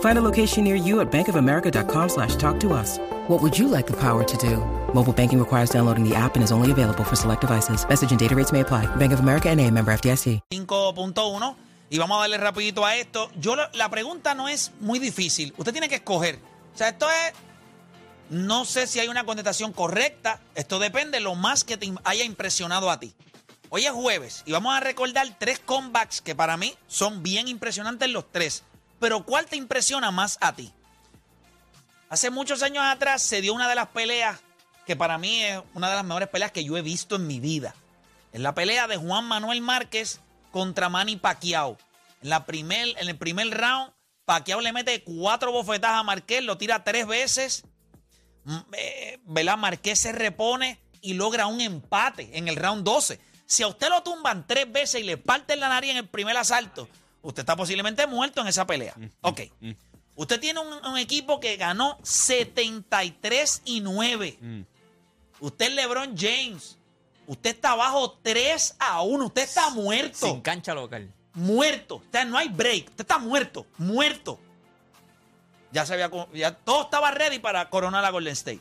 Find a location near you at bankofamerica.com slash talk to us. What would you like the power to do? Mobile banking requires downloading the app and is only available for select devices. Message and data rates may apply. Bank of America and a member FDIC. 5.1 y vamos a darle rapidito a esto. Yo la, la pregunta no es muy difícil. Usted tiene que escoger. O sea, esto es no sé si hay una contestación correcta. Esto depende lo más que te haya impresionado a ti. Hoy es jueves y vamos a recordar tres comebacks que para mí son bien impresionantes los tres. Pero ¿cuál te impresiona más a ti? Hace muchos años atrás se dio una de las peleas que para mí es una de las mejores peleas que yo he visto en mi vida. Es la pelea de Juan Manuel Márquez contra Manny Pacquiao. En, la primer, en el primer round, Pacquiao le mete cuatro bofetadas a Márquez, lo tira tres veces. Mm, eh, ¿Verdad? Márquez se repone y logra un empate en el round 12. Si a usted lo tumban tres veces y le parten la nariz en el primer asalto, usted está posiblemente muerto en esa pelea. Ok. Usted tiene un, un equipo que ganó 73 y 9. Usted es LeBron James. Usted está abajo 3 a 1. Usted está muerto. Sin cancha local. Muerto. O sea, no hay break. Usted está muerto. Muerto. Ya se había, ya todo estaba ready para coronar a Golden State.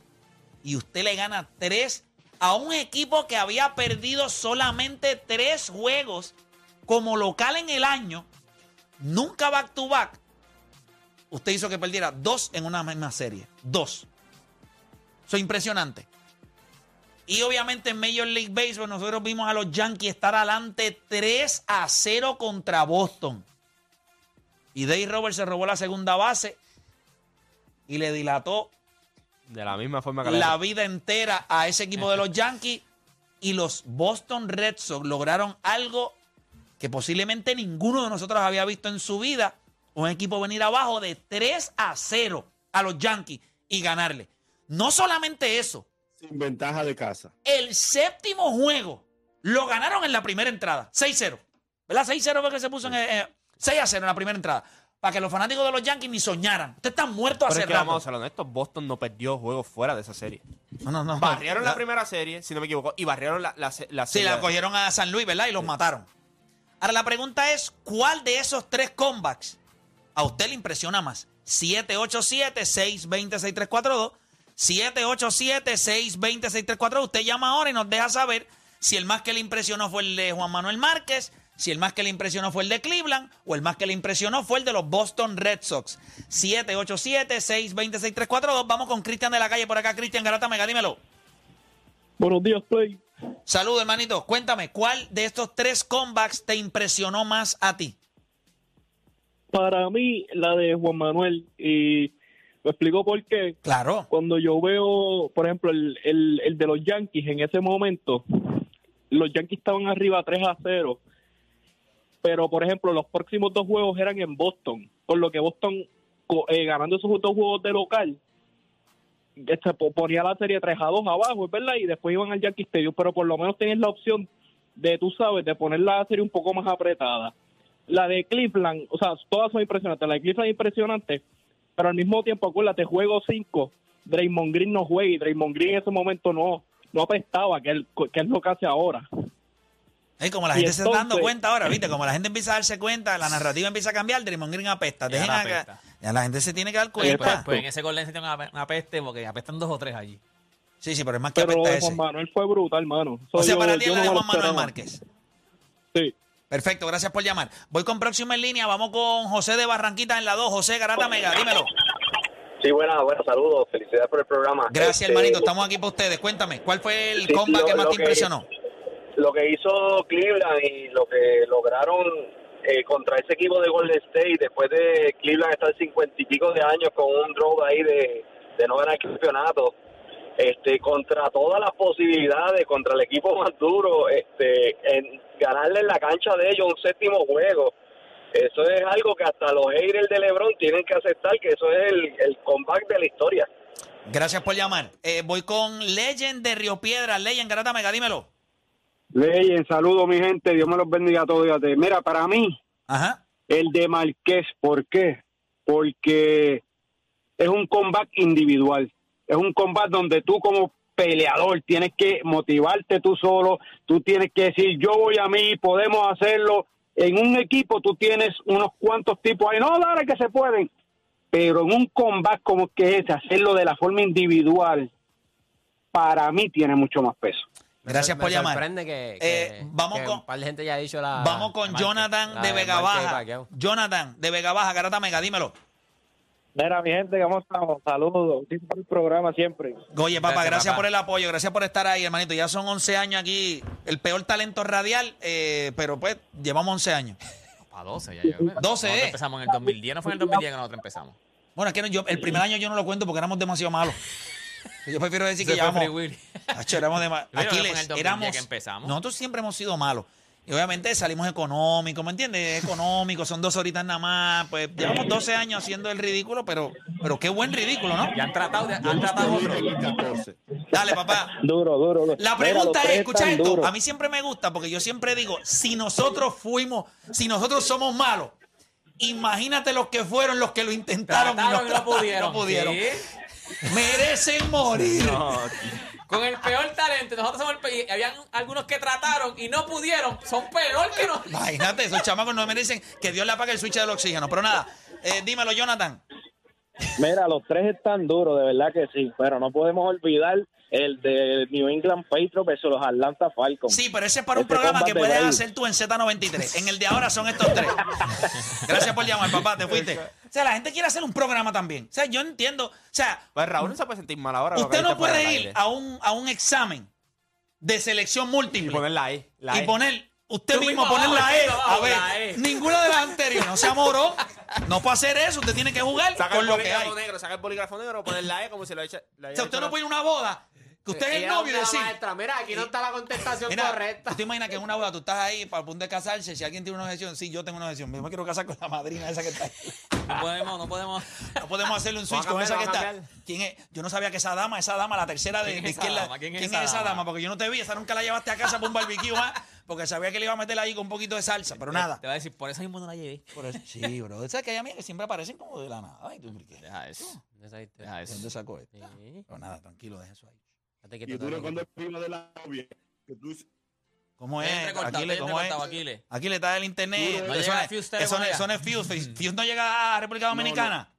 Y usted le gana 3 a un equipo que había perdido solamente 3 juegos como local en el año. Nunca back to back. Usted hizo que perdiera dos en una misma serie. Dos. Eso es impresionante. Y obviamente en Major League Baseball nosotros vimos a los Yankees estar adelante 3 a 0 contra Boston. Y Dave Roberts se robó la segunda base y le dilató De la misma forma que la vida entera a ese equipo de los Yankees. Y los Boston Red Sox lograron algo que posiblemente ninguno de nosotros había visto en su vida. Un equipo venir abajo de 3 a 0 a los Yankees y ganarle. No solamente eso, Sin ventaja de casa. el séptimo juego lo ganaron en la primera entrada. 6-0. ¿Verdad? 6-0 fue que se puso en. eh, 6 a 0 en la primera entrada. Para que los fanáticos de los Yankees ni soñaran. Usted está muerto Pero hace es que rato. vamos a ser honestos, Boston no perdió juegos fuera de esa serie. No, no, no. Barrieron la La- primera serie, si no me equivoco, y barrieron la, la, la Sí, serie. la cogieron a San Luis, ¿verdad? Y los mataron. Ahora la pregunta es, ¿cuál de esos tres comebacks a usted le impresiona más? 787-620-6342. 787-620-6342. Usted llama ahora y nos deja saber si el más que le impresionó fue el de Juan Manuel Márquez, si el más que le impresionó fue el de Cleveland o el más que le impresionó fue el de los Boston Red Sox. 787-620-6342. Vamos con Cristian de la calle por acá. Cristian Garata Mega, dímelo. Buenos días, Play. Saludos, hermanito. Cuéntame, ¿cuál de estos tres comebacks te impresionó más a ti? Para mí, la de Juan Manuel, y lo explico por qué. Claro. Cuando yo veo, por ejemplo, el, el, el de los Yankees en ese momento, los Yankees estaban arriba 3 a 0, pero por ejemplo, los próximos dos juegos eran en Boston, por lo que Boston, eh, ganando esos dos juegos de local, este, po- ponía la serie 3 a 2 abajo, es verdad, y después iban al Yankee Stadium, pero por lo menos tenías la opción de, tú sabes, de poner la serie un poco más apretada. La de Cleveland, o sea, todas son impresionantes. La de Cleveland es impresionante, pero al mismo tiempo, acuérdate, juego 5, Draymond Green no juega y Draymond Green en ese momento no, no apestaba, que, él, que es lo que hace ahora. Ey, como la Y gente se está dando cuenta ahora, ¿viste? Como la gente empieza a darse cuenta, la narrativa empieza a cambiar, Draymond Green apesta. Dejen la a apesta. ya la gente se tiene que dar cuenta. Pues en ese Golden State tiene una, una peste porque apestan dos o tres allí. Sí, sí, pero es más que Pero apesta. Juan Manuel fue brutal, hermano. O sea, yo- para ti es la no de Juan Manuel. Márquez. Sí. Perfecto, gracias por llamar. Voy con próximo en línea, vamos con José de Barranquita en la 2. José Garata Mega, dímelo. Sí, buenas, buenos saludos. Felicidades por el programa. Gracias, Este, hermanito, estamos aquí para ustedes. Cuéntame, ¿cuál fue el Sí, lo- que más te que- impresionó? Lo que hizo Cleveland y lo que lograron eh, contra ese equipo de Golden State, después de Cleveland estar cincuenta y pico de años con un draw ahí de, no ganar el campeonato, este, contra todas las posibilidades, contra el equipo más duro, este, en ganarle en la cancha de ellos un séptimo juego. Eso es algo que hasta los haters de LeBron tienen que aceptar que eso es el, el comeback de la historia. Gracias por llamar. Eh, voy con Legend de Río Piedras. Legend, Garata Mega, dímelo. Leyen, saludo mi gente, Dios me los bendiga a todos. Mira, para mí, Ajá. el de Marqués, ¿por qué? Porque es un combate individual, es un combate donde tú como peleador tienes que motivarte tú solo, tú tienes que decir yo voy a mí, podemos hacerlo. En un equipo tú tienes unos cuantos tipos ahí, no, dale que se pueden, pero en un combate como que es, hacerlo de la forma individual, para mí tiene mucho más peso. Gracias Me por llamar. sorprende que, Eh, que- vamos que con- un par de gente ya ha dicho la. Vamos con la- Jonathan la de Vega Baja. Jonathan de Vega Baja, Garata Mega, dímelo. Mira, mi gente, ¿cómo estamos? Saludos. Disfruto el programa siempre. Oye, papá, gracias, Gracias, papá. por el apoyo, gracias por estar ahí, hermanito. Ya son 11 años aquí, el peor talento radial, eh, pero pues llevamos 11 años. A 12 ya. yo- 12, Nosotros eh. empezamos en el 2010. No fue en el 2010 que nosotros empezamos. Bueno, es que no, yo, el primer año yo no lo cuento porque éramos demasiado malos. Yo prefiero decir que llevamos... Acho, éramos no en Aquiles, el 2010 éramos... que empezamos. Nosotros siempre hemos sido malos. Y obviamente salimos económicos, ¿me entiendes? Económicos, son dos horitas nada más. Pues llevamos 12 años haciendo el ridículo, pero, pero qué buen ridículo, ¿no? Ya han tratado, de- han no tratado estoy otro. en el 14. Dale, papá. Duro, duro, duro. La pregunta es, escucha esto, a mí siempre me gusta porque yo siempre digo, si nosotros fuimos, si nosotros somos malos, imagínate los que fueron los que lo intentaron Trataron y no trataron, pudieron. no pudieron. Sí. Merecen morir. Con el peor talento. Nosotros somos el pe- y Habían algunos que trataron y no pudieron. Son peor que nosotros. Imagínate, esos chamacos no merecen que Dios le apague el switch del oxígeno. Pero nada, eh, dímelo, Jonathan. Mira, los tres están duros, de verdad que sí, pero no podemos olvidar el de New England Patriots versus los Atlanta Falcons. Sí, pero ese es para un Este programa que puedes hacer tú en Z93. En el de ahora son estos tres. Gracias por llamar, papá, te fuiste. O sea, la gente quiere hacer un programa también. O sea, yo entiendo. O sea, Pues Raúl no se puede sentir mal ahora. usted no puede ir a un, a un examen de selección Y múltiple poner la E. La y E. poner usted Tú mismo mismo poner la E. A ver, la E. ninguna de las anteriores. No sea morón. No puede hacer eso. Usted tiene que jugar Saca con el lo que hay. negro, saca el bolígrafo negro, poner la E como si lo echa. O sea, usted no puede ir a una boda que usted es el novio y decir. maestra, Mira, aquí no está la contestación Mira, correcta. ¿tú te imaginas que en una boda tú estás ahí para el punto de casarse? Si alguien tiene una objeción, sí, yo tengo una objeción. Yo me quiero casar con la madrina esa que está ahí. No podemos, no podemos. No podemos hacerle un switch con a esa que está. ¿Quién es? Yo no sabía que esa dama, esa dama, la tercera de, ¿Quién de es esa izquierda. dama? ¿Quién es ¿Quién esa es esa dama? dama? Porque yo no te vi, esa nunca la llevaste a casa para un barbecue, ¿ah? Porque sabía que le iba a meter ahí con un poquito de salsa, pero nada. Te va a decir, por eso mismo no la llevé. Por eso- sí, bro. ¿Sabes que hay amigas que siempre aparecen como de la nada? Ay, tú, ¿por qué? Deja eso. Esa Deja historia. ¿De eso. dónde sacó esto? Sí. Pero nada, tranquilo, deja eso ahí. Y duro estate cuando prima de la novia. Que tú ¿Cómo es? le, bien ¿cómo es? Aquiles. Aquí le está el internet. No eso es- Fuse eso no eso no es Fuse. Fuse- no llega a República Dominicana.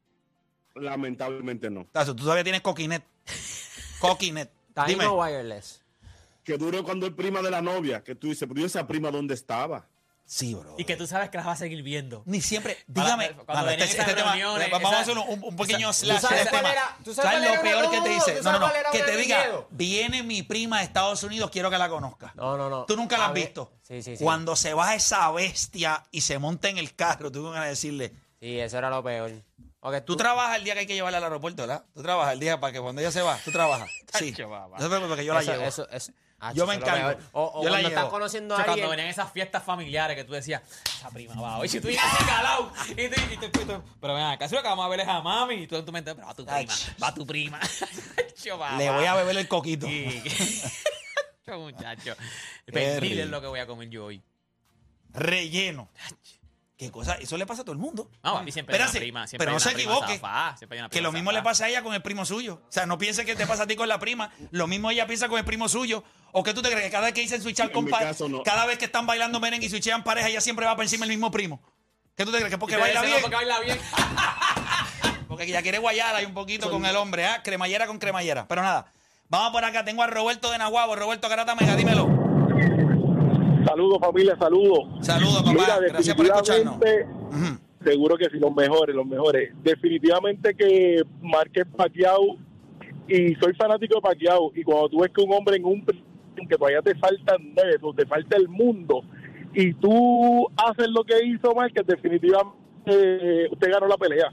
lamentablemente no. Tazo, tú todavía tienes Coquinet. Coquinet. Time Dime. no wireless. Que duro cuando es prima de la novia. Que tú dices, pero ¿y esa prima dónde estaba? Sí, bro. Y que tú sabes que las vas a seguir viendo. Ni siempre. Dígame. cuando venían esas reuniones, vamos a hacer un, un- pequeño slash ¿Tú sabes de este cuál tema. era? ¿Tú sabes ¿Sabes cuál lo peor que te dice? ¿tú No, sabes no, no. Que te diga, miedo? viene mi prima de Estados Unidos, quiero que la conozca. No, no, no. Tú nunca la A has ver, visto. Sí, sí, sí. Cuando se baja esa bestia y se monta en el carro, tú vas a decirle, Sí, eso era lo peor. Ok, Tú trabajas el día que hay que llevarla al aeropuerto, ¿verdad? Tú trabajas el día para que cuando ella se va, tú trabajas. Sí. No se preocupe, porque yo la eso, llevo. Eso, eso, ah, Yo me encargo. O, o Yo la estás conociendo O a sea, alguien. cuando venían esas fiestas familiares que tú decías, esa prima va hoy, si tú así calado, y tú, y tú- y tú- pero ven acá, si lo que vamos a ver es a mami, y tú en tu mente, pero va tu prima, Ach. va tu prima. Le voy a beber el coquito. Sí. Tacho, muchacho. Rico. es lo que voy a comer yo hoy. Relleno. ¿Qué cosa? Eso le pasa a todo el mundo. No, a mí siempre hay una Espérate, prima, siempre pero hay no se prima equivoque. zafá, siempre hay una Que prima lo mismo le pasa a ella con el primo suyo. O sea, no piense que te pasa a ti con la prima. Lo mismo ella piensa con el primo suyo. ¿O que tú te crees que cada vez que dicen switchar En con mi pa- caso, no. cada vez que están bailando merengue y switchean pareja, ella siempre va por encima del mismo primo? ¿Qué tú te crees? Que porque baila bien. Porque baila bien. Porque ella quiere guayar ahí un poquito con el hombre, ¿ah? Cremallera con cremallera. Pero nada, vamos por acá. Tengo a Roberto de Nahuabo. Roberto Garata Mega, dímelo. Saludos, familia, saludos. Saludos, papá. Mira, Gracias por escucharnos. seguro que sí, los mejores, los mejores. Definitivamente que Márquez Pacquiao, y soy fanático de Pacquiao, y cuando tú ves que un hombre en un que todavía te faltan nueve, te falta el mundo, y tú haces lo que hizo Márquez, definitivamente eh, usted ganó la pelea.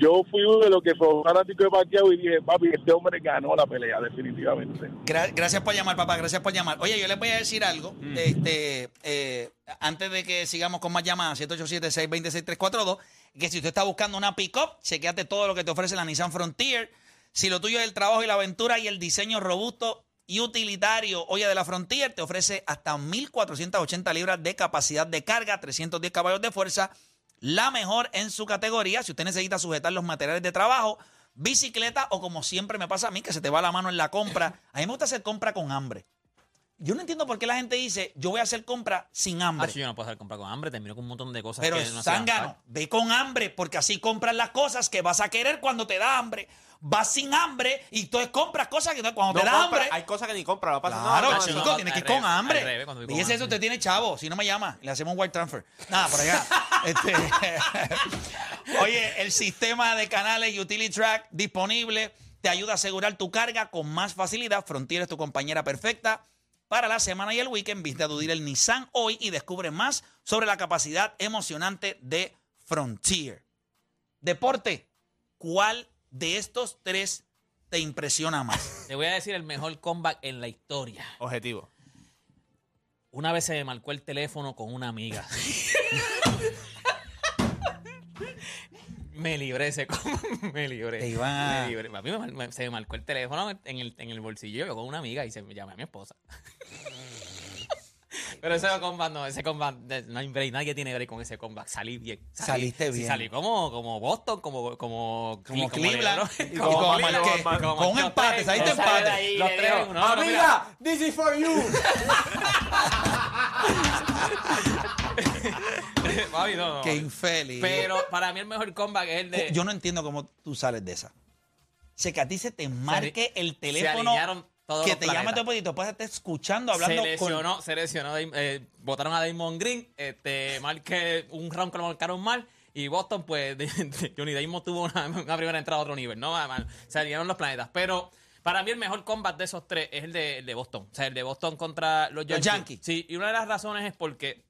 Yo fui uno de los que fue fanático de Pacquiao y dije, papi, este hombre ganó la pelea, definitivamente. Gra- gracias por llamar, papá. Gracias por llamar. Oye, yo les voy a decir algo. Este, eh, antes de que sigamos con más llamadas, 787-626-342, que si usted está buscando una pick-up, chequeate todo lo que te ofrece la Nissan Frontier. Si lo tuyo es el trabajo y la aventura y el diseño robusto y utilitario, oye, de la Frontier, te ofrece hasta 1.480 libras de capacidad de carga, 310 caballos de fuerza, la mejor en su categoría. Si usted necesita sujetar los materiales de trabajo, bicicleta o como siempre me pasa a mí, que se te va la mano en la compra. A mí me gusta hacer compra con hambre. Yo no entiendo por qué la gente dice, yo voy a hacer compra sin hambre. Ah, sí, yo no puedo hacer comprar con hambre, termino con un montón de cosas Pero que no zángano, ve con hambre, porque así compras las cosas que vas a querer cuando te da hambre. Vas sin hambre y entonces compras cosas que no- cuando No te da compra, hambre. hay cosas que ni compra, no pasa Claro, nada. chico, no, tienes que ir con hambre. revés, con Fíjese eso, usted tiene chavo. Si no me llama, le hacemos un wire transfer. Nada, por allá. Este, Oye, el sistema de canales Utility Track disponible te ayuda a asegurar tu carga con más facilidad. Frontier es tu compañera perfecta para la semana y el weekend. Visita tu dealer Nissan hoy y descubre más sobre la capacidad emocionante de Frontier. Deporte, ¿cuál de estos tres te impresiona más? Te voy a decir el mejor comeback en la historia. Objetivo. Una vez se me marcó el teléfono con una amiga. me libré ese me libré. Te iban a- Me libré. A mí me me- se me marcó el teléfono en el, en el bolsillo yo con una amiga y se me llamé a mi esposa. Pero ese combat no, ese combat, de- no hay break, nadie tiene break con ese combat. Salí bien. Salí- Saliste sí, bien. salí como, como Boston, como, como, Como Cle- Cleveland LeBron, y como Cleveland, Marquez. como Con un empate, saliste empate. de ahí, Los le tres. digo, no, no, mira. Amiga, this is for you. Papi, no, no. Qué infeliz. Pero para mí el mejor comeback es el de. Yo no entiendo cómo tú sales de esa. sé que a ti se te marque el teléfono todos que te llame tu pedito, puedes estar escuchando, hablando se con... lesionó, se lesionó, eh, votaron a Damon Green, este, marque un round que lo marcaron mal, y Boston, pues, de- de- Johnny Damon tuvo una, una primera entrada a otro nivel, ¿no? Man, Se alinearon los planetas, pero para mí el mejor combat de esos tres es el de, el de Boston, o sea, el de Boston contra los Yankees. Yankees. Sí, y una de las razones es porque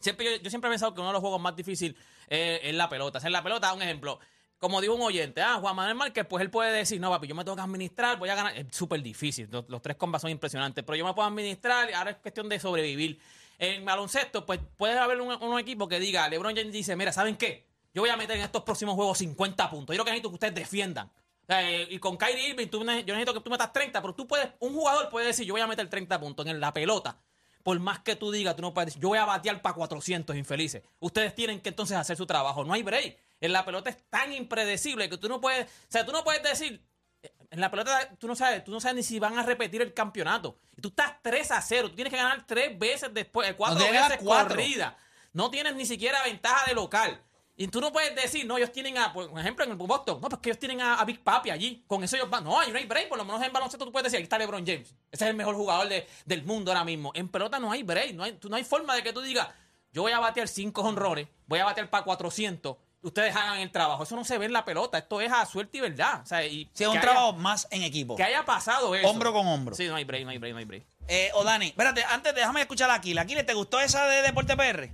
siempre yo, siempre he pensado que uno de los juegos más difíciles eh, es la pelota. O en la pelota, un ejemplo, como dijo un oyente, ah, Juan Manuel Márquez, pues él puede decir, no, papi, yo me tengo que administrar, voy a ganar. Es súper difícil, los, tres combats son impresionantes, pero yo me puedo administrar y ahora es cuestión de sobrevivir. En baloncesto, pues puede haber un, equipo que diga, LeBron James dice, mira, ¿saben qué? Yo voy a meter en estos próximos juegos 50 puntos. Yo lo que necesito es que ustedes defiendan. Eh, y con Kyrie Irving, yo necesito que tú metas 30, pero tú puedes, un jugador puede decir, yo voy a meter 30 puntos en la pelota. Por más que tú digas, tú no puedes decir, yo voy a batear para 400 infelices. Ustedes tienen que entonces hacer su trabajo. No hay break. En la pelota es tan impredecible que tú no puedes, o sea, tú no puedes decir, eh, en la pelota tú no sabes, tú no sabes ni si van a repetir el campeonato. Y tú estás 3 a 0, tú tienes que ganar tres veces después, eh, cuatro No tienes que veces cuatro. corrida. No tienes ni siquiera ventaja de local. Y tú no puedes decir, no, ellos tienen a, por ejemplo, en el Boston, no, pues que ellos tienen a, a Big Papi allí. Con eso ellos van. No, hay no hay break. Por lo menos en baloncesto tú puedes decir, ahí está LeBron James. Ese es el mejor jugador de- del mundo ahora mismo. En pelota no hay break. No hay, tú- no hay forma de que tú digas, yo voy a batear 5 honrones, voy a batear para 400. Ustedes hagan el trabajo. Eso no se ve en la pelota. Esto es a suerte y verdad. O sea, y Sí, es un trabajo más en equipo. que haya pasado eso. Hombro con hombro. Sí, no hay break, no hay break, no hay break. Eh, o Dani, espérate, antes déjame escuchar a Aquila. Aquila, ¿te gustó esa de Deporte PR?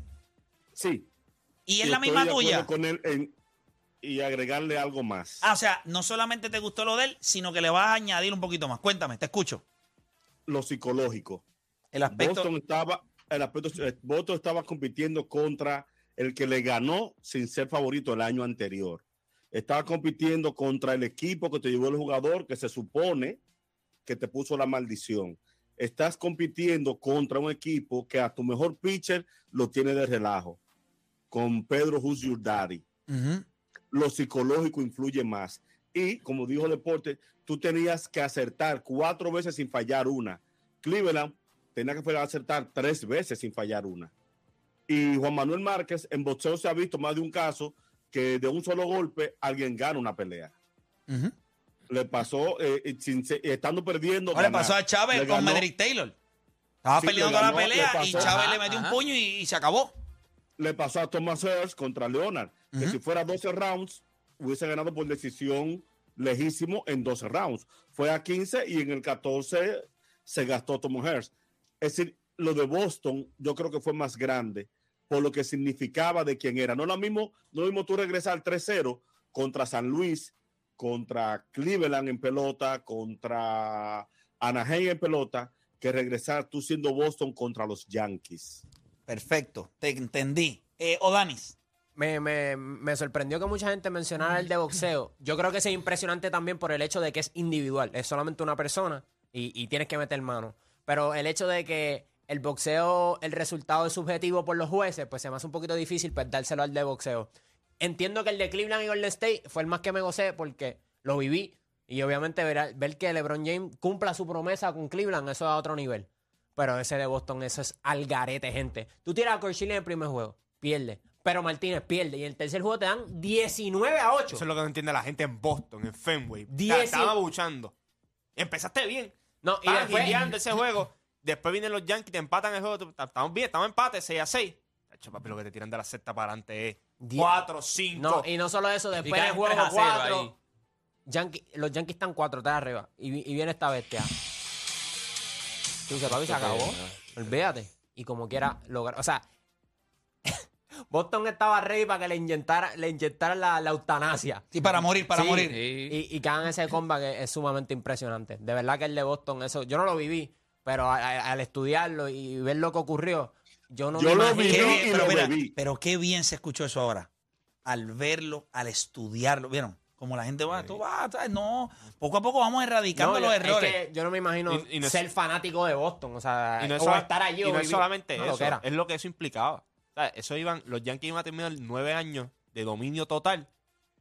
Sí. ¿Y es la misma tuya? con él en- y agregarle algo más. Ah, o sea, no solamente te gustó lo de él, sino que le vas a añadir un poquito más. Cuéntame, te escucho. Lo psicológico. El aspecto... Boston estaba, el aspecto, eh, Boston estaba compitiendo contra el que le ganó sin ser favorito el año anterior. Estaba compitiendo contra el equipo que te llevó el jugador que se supone que te puso la maldición. Estás compitiendo contra un equipo que a tu mejor pitcher lo tiene de relajo. Con Pedro Who's Your Daddy. Lo psicológico influye más. Y como dijo Deporte, tú tenías que acertar cuatro veces sin fallar una. Cleveland tenía que acertar tres veces sin fallar una. Y Juan Manuel Márquez, en boxeo se ha visto más de un caso que de un solo golpe alguien gana una pelea. Le pasó, eh, eh, sin estando perdiendo. Ahora le pasó a Chávez con Medrick Taylor. Estaba Sí, peleando la pelea y. Chávez le metió un puño y, y se acabó. Le pasó a Thomas Hearst contra Leonard, que si fuera 12 rounds, hubiese ganado por decisión lejísimo en 12 rounds. Fue a 15 y en el 14 se gastó Thomas Hearst. Es decir, lo de Boston, yo creo que fue más grande por lo que significaba de quién era. No lo mismo, no lo mismo tú regresar 3-0 contra San Luis, contra Cleveland en pelota, contra Anaheim en pelota, que regresar tú siendo Boston contra los Yankees. Perfecto, te entendí. Eh, Odanis. Me, me, me sorprendió que mucha gente mencionara el de boxeo. Yo creo que es impresionante también por el hecho de que es individual. Es solamente una persona y, y tienes que meter mano. Pero el hecho de que el boxeo, el resultado es subjetivo por los jueces, pues se me hace un poquito difícil pues, dárselo al de boxeo. Entiendo que el de Cleveland y Golden State fue el más que me gocé porque lo viví. Y obviamente ver, ver que LeBron James cumpla su promesa con Cleveland, eso es a otro nivel. Pero ese de Boston, eso es algarete, gente. Tú tiras a Corchile en el primer juego, pierde. Pero Martínez pierde. Y en el tercer juego te dan 19 a 8. Eso es lo que no entiende la gente en Boston, en Fenway. Dieci- Estaba buchando. Empezaste bien. No, y después- guiando ese juego. Después vienen los Yankees, te empatan el juego. Estamos bien, estamos en empate, 6 a 6. Chacho, papi, lo que te tiran de la sexta para adelante es Die- 4, 5. No, y no solo eso, después del juego 3 a 0 4. ahí. Yankee- los Yankees están 4, 3 arriba. Y, y viene esta bestia. Tú dices, papi, se acabó. Olvídate. Y como quiera lograr. O sea, Boston estaba ready para que le inyectara, le inyectaran la, la eutanasia. Sí, para morir, para Sí. morir. Y, y que hagan ese combat que es sumamente impresionante. De verdad que el de Boston, eso, yo no lo viví, pero a- a- al estudiarlo y ver lo que ocurrió, yo no Yo me lo imagino- viví y pero, lo bebí. pero qué bien se escuchó eso ahora. Al verlo, al estudiarlo. ¿Vieron? Como la gente va, tú vas, ¿sabes? no. Poco a poco vamos erradicando No, los yo- errores. Es que yo no me imagino Y- y no es- ser fanático de Boston, o sea, Y no es, o sola- estar allí y o no es vivir- solamente no, eso, lo que era. es lo que eso implicaba. O sea, eso iban, los Yankees iban a terminar nueve años de dominio total,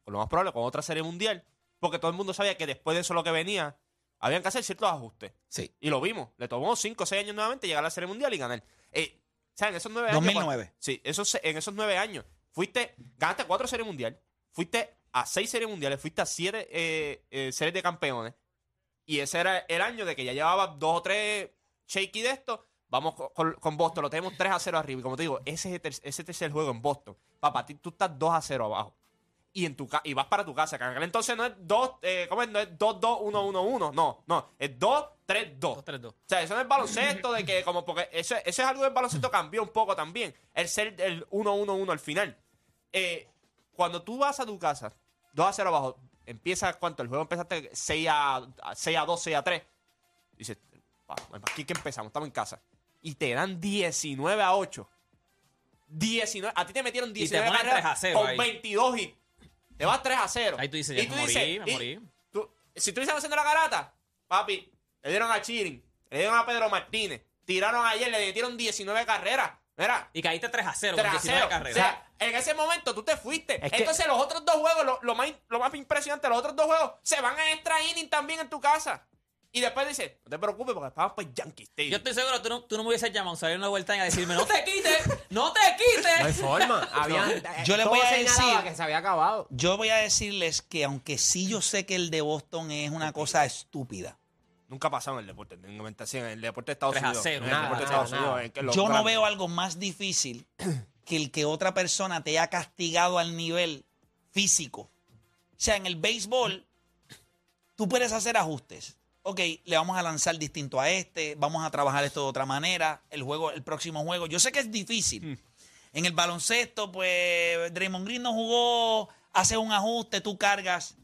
con lo más probable, con otra serie mundial, porque todo el mundo sabía que después de eso lo que venía, habían que hacer ciertos ajustes. Sí. Y lo vimos. Le tomó cinco o seis años nuevamente llegar a la serie mundial y ganar. Eh, o sea, en esos nueve años. 2009. Sí, esos, en esos nueve años. Fuiste, ganaste cuatro series mundial, fuiste a seis series mundiales, fuiste a siete eh, eh, series de campeones. Y ese era el año de que ya llevaba dos o tres shaky de esto. Vamos con, con- Boston, lo tenemos 3 a 0 arriba. Y como te digo, ese es el, ter- ese tercer juego en Boston. Papá, tú estás 2 a 0 abajo. Y, en tu ca- y vas para tu casa. Que en aquel entonces no es 2, eh, ¿cómo es? No es 2, 2, 1, 1, 1. No, no. Es 2, 3, 2. 2, 3, 2. O sea, eso no es baloncesto de que como porque eso, eso es algo del baloncesto cambió un poco también. El ser el 1-1-1 al final. Eh, cuando tú vas a tu casa, 2 a 0 abajo, empieza cuánto, el juego empezaste 6 a, a 6 a 2, 6 a 3. Dices, "Va, aquí que empezamos, estamos en casa. Y te dan 19 a 8. 19, a ti te metieron te 19 ponen carreras 3 a 0 con ahí. 22 hits. Te vas 3 a 0. Ahí tú dices, ya Y me morí, me y morí. tú- si tú dices haciendo la garata, papi, le dieron a Chirin, le dieron a Pedro Martínez, tiraron ayer, le metieron 19 carreras. Mira, Y caíste 3 a 0 3 con a 19 0. carreras. O sea, en ese momento tú te fuiste. Es que- Entonces los otros dos juegos, lo, lo más, lo más impresionante, los otros dos juegos se van a extra inning también en tu casa. Y después dices, no te preocupes porque vamos para Yankee Stadium. Yo estoy seguro, tú no, tú no me hubieses llamado, salir una vuelta y a decirme, no te quites, no te No hay quites. forma. Yo les todo voy a decir- que se había acabado. Yo voy a decirles que aunque sí yo sé que el de Boston es una cosa estúpida, Nunca ha pasado en el deporte, en el deporte de Estados 3 a Unidos. 0, en el nada, deporte de Estados nada. Unidos. yo no veo algo más difícil que el que otra persona te haya castigado al nivel físico. O sea, en el béisbol, tú puedes hacer ajustes. Ok, le vamos a lanzar distinto a este, vamos a trabajar esto de otra manera, el juego, el próximo juego. Yo sé que es difícil. En el baloncesto, pues Draymond Green no jugó, hace un ajuste, tú cargas.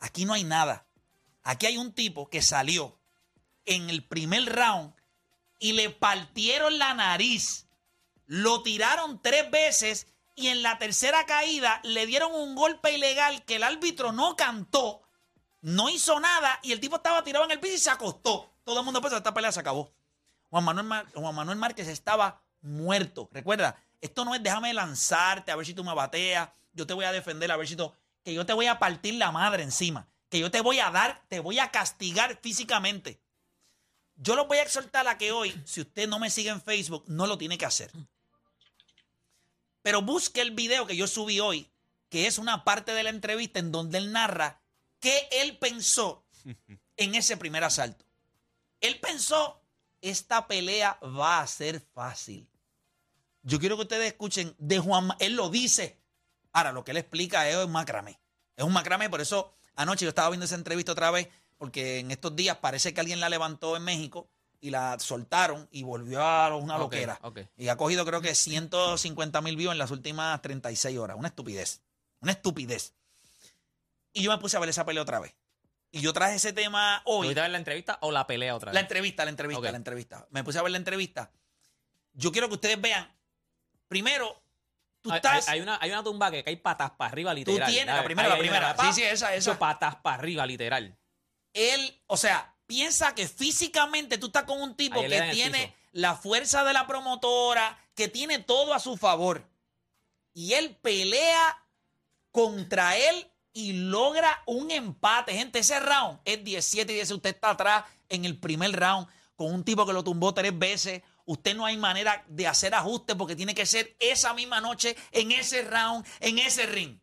Aquí no hay nada. Aquí hay un tipo que salió en el primer round y le partieron la nariz. Lo tiraron tres veces y en la tercera caída le dieron un golpe ilegal que el árbitro no cantó, no hizo nada y el tipo estaba tirado en el piso y se acostó. Todo el mundo pensó, esta pelea se acabó. Juan Manuel, Juan Manuel Márquez estaba muerto. Recuerda, esto no es déjame lanzarte a ver si tú me bateas, yo te voy a defender a ver si tú... Que yo te voy a partir la madre encima, que yo te voy a dar, te voy a castigar físicamente. Yo los voy a exhortar a que hoy, si usted no me sigue en Facebook, no lo tiene que hacer. Pero busque el video que yo subí hoy, que es una parte de la entrevista en donde él narra qué él pensó en ese primer asalto. Él pensó, esta pelea va a ser fácil. Yo quiero que ustedes escuchen de Juan, él lo dice. Ahora, lo que él explica es un macramé. Es un macramé, por eso anoche yo estaba viendo esa entrevista otra vez, porque en estos días parece que alguien la levantó en México y la soltaron y volvió a una loquera. Y ha cogido creo que 150 mil views en las últimas 36 horas. Una estupidez. Una estupidez. Y yo me puse a ver esa pelea otra vez. Y yo traje ese tema hoy. ¿Tuviste a ver la entrevista o la pelea otra vez? La entrevista, la entrevista, la entrevista. Me puse a ver la entrevista. Yo quiero que ustedes vean. Primero, tú Hay- estás. Hay, hay una, hay una tumba que cae patas para arriba, literal. tienes, la primera, la primera. pa, Sí, sí, esa, esa. patas para arriba, literal. él, o sea, piensa que físicamente tú estás con un tipo Ahí que tiene la fuerza de la promotora, que tiene todo a su favor. Y él pelea contra él y logra un empate. Gente, ese round es 17 y 10. Usted está atrás en el primer round con un tipo que lo tumbó tres veces. Usted no hay manera de hacer ajustes porque tiene que ser esa misma noche, en ese round, en ese ring.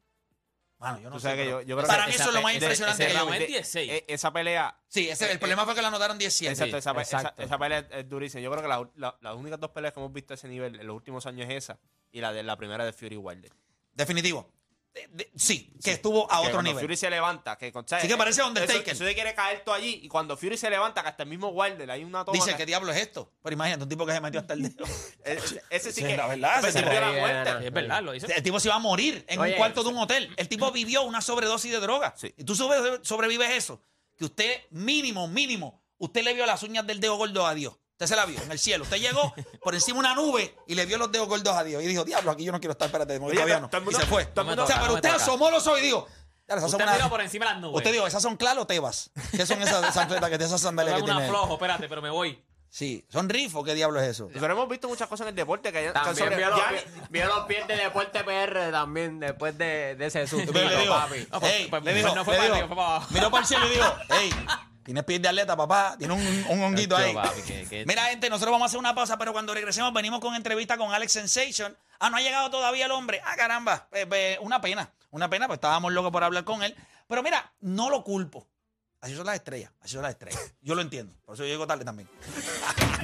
Mano, yo no sé. sabes que pero yo- yo creo para que mí eso es lo más ese- impresionante ese que round 16. Eh, esa pelea. Sí, ese, el eh, problema fue que la anotaron 17. Exacto, esa, exacto. esa pelea es durísima. Yo creo que la- la- las únicas dos peleas que hemos visto a ese nivel en los últimos años es esa y la de la primera de Fury Wilder. Definitivo. De- de- sí, que estuvo a Que otro cuando nivel. Fury se levanta, que con- ¿sabes? Sí que parece Eso- Undertaker. Eso, de quiere caer todo allí y cuando Fury se levanta, que hasta el mismo Wilder, hay una toma. Dice, que- ¿qué diablo es esto? Pero imagínate, un tipo que se metió hasta el dedo. Ese- ese sí Sí, que. la verdad, ese se sintió la muerte. Es verdad, lo hizo. El tipo se iba a morir en Oye, un cuarto de un hotel. El tipo vivió una sobredosis de droga. Sí. Y tú sobre- sobrevives eso. Que usted, mínimo, mínimo, usted le vio las uñas del dedo gordo a Dios. Usted se la vio en el cielo. Usted llegó por encima de una nube y le vio los dedos gordos a Dios. Y dijo, diablo, aquí yo no quiero estar, espérate, Oye, todavía to- no. Y se fue. o sea, pero me usted toca. asomó los ojos y dijo, "Dale, esas son Usted unas- por encima de las nubes. Usted dijo, ¿esas son claras o tebas? ¿Qué son esas atletas que esas sandalias que una tiene? él? flojo, espérate, pero me voy. Sí, ¿son rifos? ¿Qué diablo es eso? Pero hemos visto muchas cosas en el deporte que hayan- que han También sobre- vio los, ya- pie- vio los pies de Deporte PR también después de, de ese susto, Le digo, papi. Pues- "Ey", pues- le pues no fue le para digo, arriba, fue para abajo. Miró para el cielo y dijo, hey, tienes pies de atleta, papá. Tiene un, un honguito ahí. papi, que- que- Mira, gente, nosotros vamos a hacer una pausa, pero cuando regresemos venimos con entrevista con Alex Sensation. Ah, no ha llegado todavía el hombre. Ah, caramba. Pues, una pena. Una pena, pues estábamos locos por hablar con él. Pero mira, no lo culpo. Así son las estrellas. Así son las estrellas. Yo lo entiendo. Por eso yo llego tarde también.